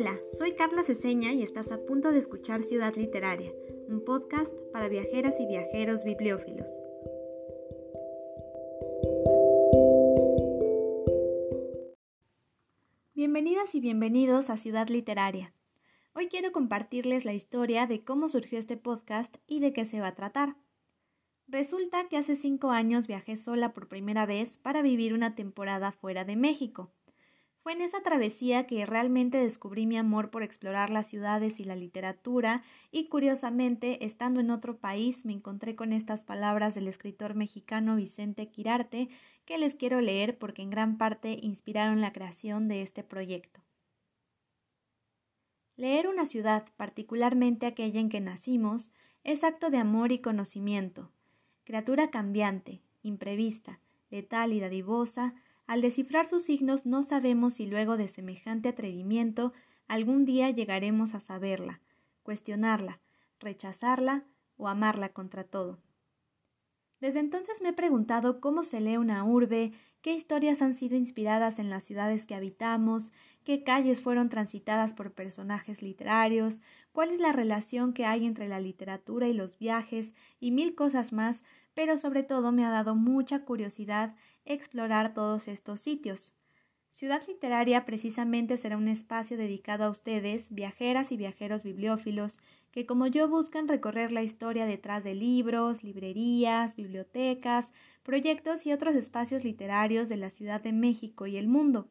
Hola, soy Carla Ceseña y estás a punto de escuchar Ciudad Literaria, un podcast para viajeras y viajeros bibliófilos. Bienvenidas y bienvenidos a Ciudad Literaria. Hoy quiero compartirles la historia de cómo surgió este podcast y de qué se va a tratar. Resulta que hace cinco años viajé sola por primera vez para vivir una temporada fuera de México. Fue en esa travesía que realmente descubrí mi amor por explorar las ciudades y la literatura y curiosamente, estando en otro país, me encontré con estas palabras del escritor mexicano Vicente Quirarte que les quiero leer porque en gran parte inspiraron la creación de este proyecto. Leer una ciudad, particularmente aquella en que nacimos, es acto de amor y conocimiento. Criatura cambiante, imprevista, letal y dadivosa, al descifrar sus signos no sabemos si luego de semejante atrevimiento algún día llegaremos a saberla, cuestionarla, rechazarla o amarla contra todo. Desde entonces me he preguntado cómo se lee una urbe, qué historias han sido inspiradas en las ciudades que habitamos, qué calles fueron transitadas por personajes literarios, cuál es la relación que hay entre la literatura y los viajes y mil cosas más, pero sobre todo me ha dado mucha curiosidad explorar todos estos sitios. Ciudad Literaria precisamente será un espacio dedicado a ustedes, viajeras y viajeros bibliófilos, que como yo buscan recorrer la historia detrás de libros, librerías, bibliotecas, proyectos y otros espacios literarios de la Ciudad de México y el mundo.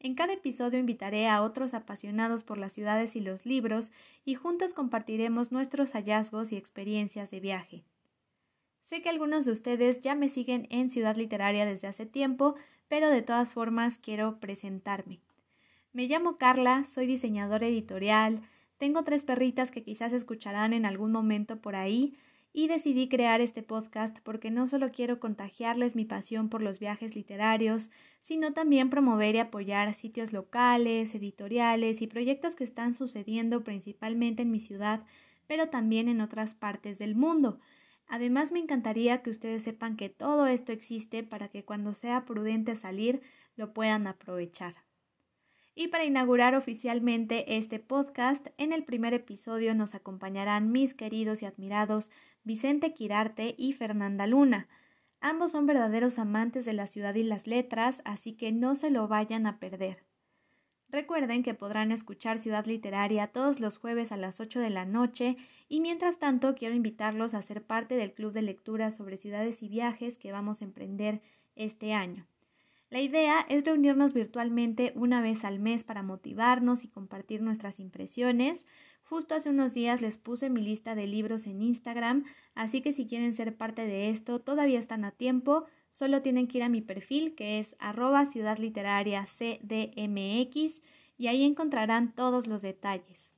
En cada episodio invitaré a otros apasionados por las ciudades y los libros y juntos compartiremos nuestros hallazgos y experiencias de viaje. Sé que algunos de ustedes ya me siguen en Ciudad Literaria desde hace tiempo, pero de todas formas quiero presentarme. Me llamo Carla, soy diseñadora editorial, tengo tres perritas que quizás escucharán en algún momento por ahí, y decidí crear este podcast porque no solo quiero contagiarles mi pasión por los viajes literarios, sino también promover y apoyar sitios locales, editoriales y proyectos que están sucediendo principalmente en mi ciudad, pero también en otras partes del mundo. Además, me encantaría que ustedes sepan que todo esto existe para que cuando sea prudente salir lo puedan aprovechar. Y para inaugurar oficialmente este podcast, en el primer episodio nos acompañarán mis queridos y admirados Vicente Quirarte y Fernanda Luna. Ambos son verdaderos amantes de la ciudad y las letras, así que no se lo vayan a perder. Recuerden que podrán escuchar Ciudad Literaria todos los jueves a las 8 de la noche y mientras tanto quiero invitarlos a ser parte del club de lectura sobre ciudades y viajes que vamos a emprender este año. La idea es reunirnos virtualmente una vez al mes para motivarnos y compartir nuestras impresiones. Justo hace unos días les puse mi lista de libros en Instagram, así que si quieren ser parte de esto todavía están a tiempo. Solo tienen que ir a mi perfil que es arroba ciudad literaria cdmx y ahí encontrarán todos los detalles.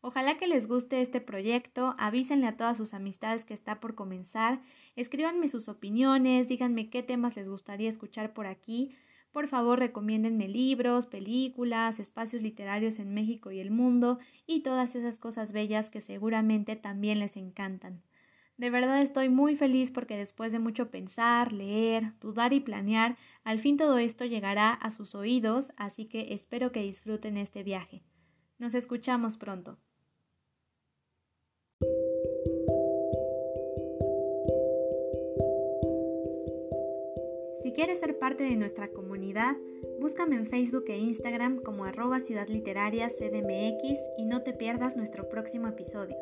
Ojalá que les guste este proyecto, avísenle a todas sus amistades que está por comenzar, escríbanme sus opiniones, díganme qué temas les gustaría escuchar por aquí. Por favor, recomiéndenme libros, películas, espacios literarios en México y el mundo y todas esas cosas bellas que seguramente también les encantan. De verdad estoy muy feliz porque después de mucho pensar, leer, dudar y planear, al fin todo esto llegará a sus oídos, así que espero que disfruten este viaje. Nos escuchamos pronto. Si quieres ser parte de nuestra comunidad, búscame en Facebook e Instagram como arroba Ciudad Literaria CDMX y no te pierdas nuestro próximo episodio.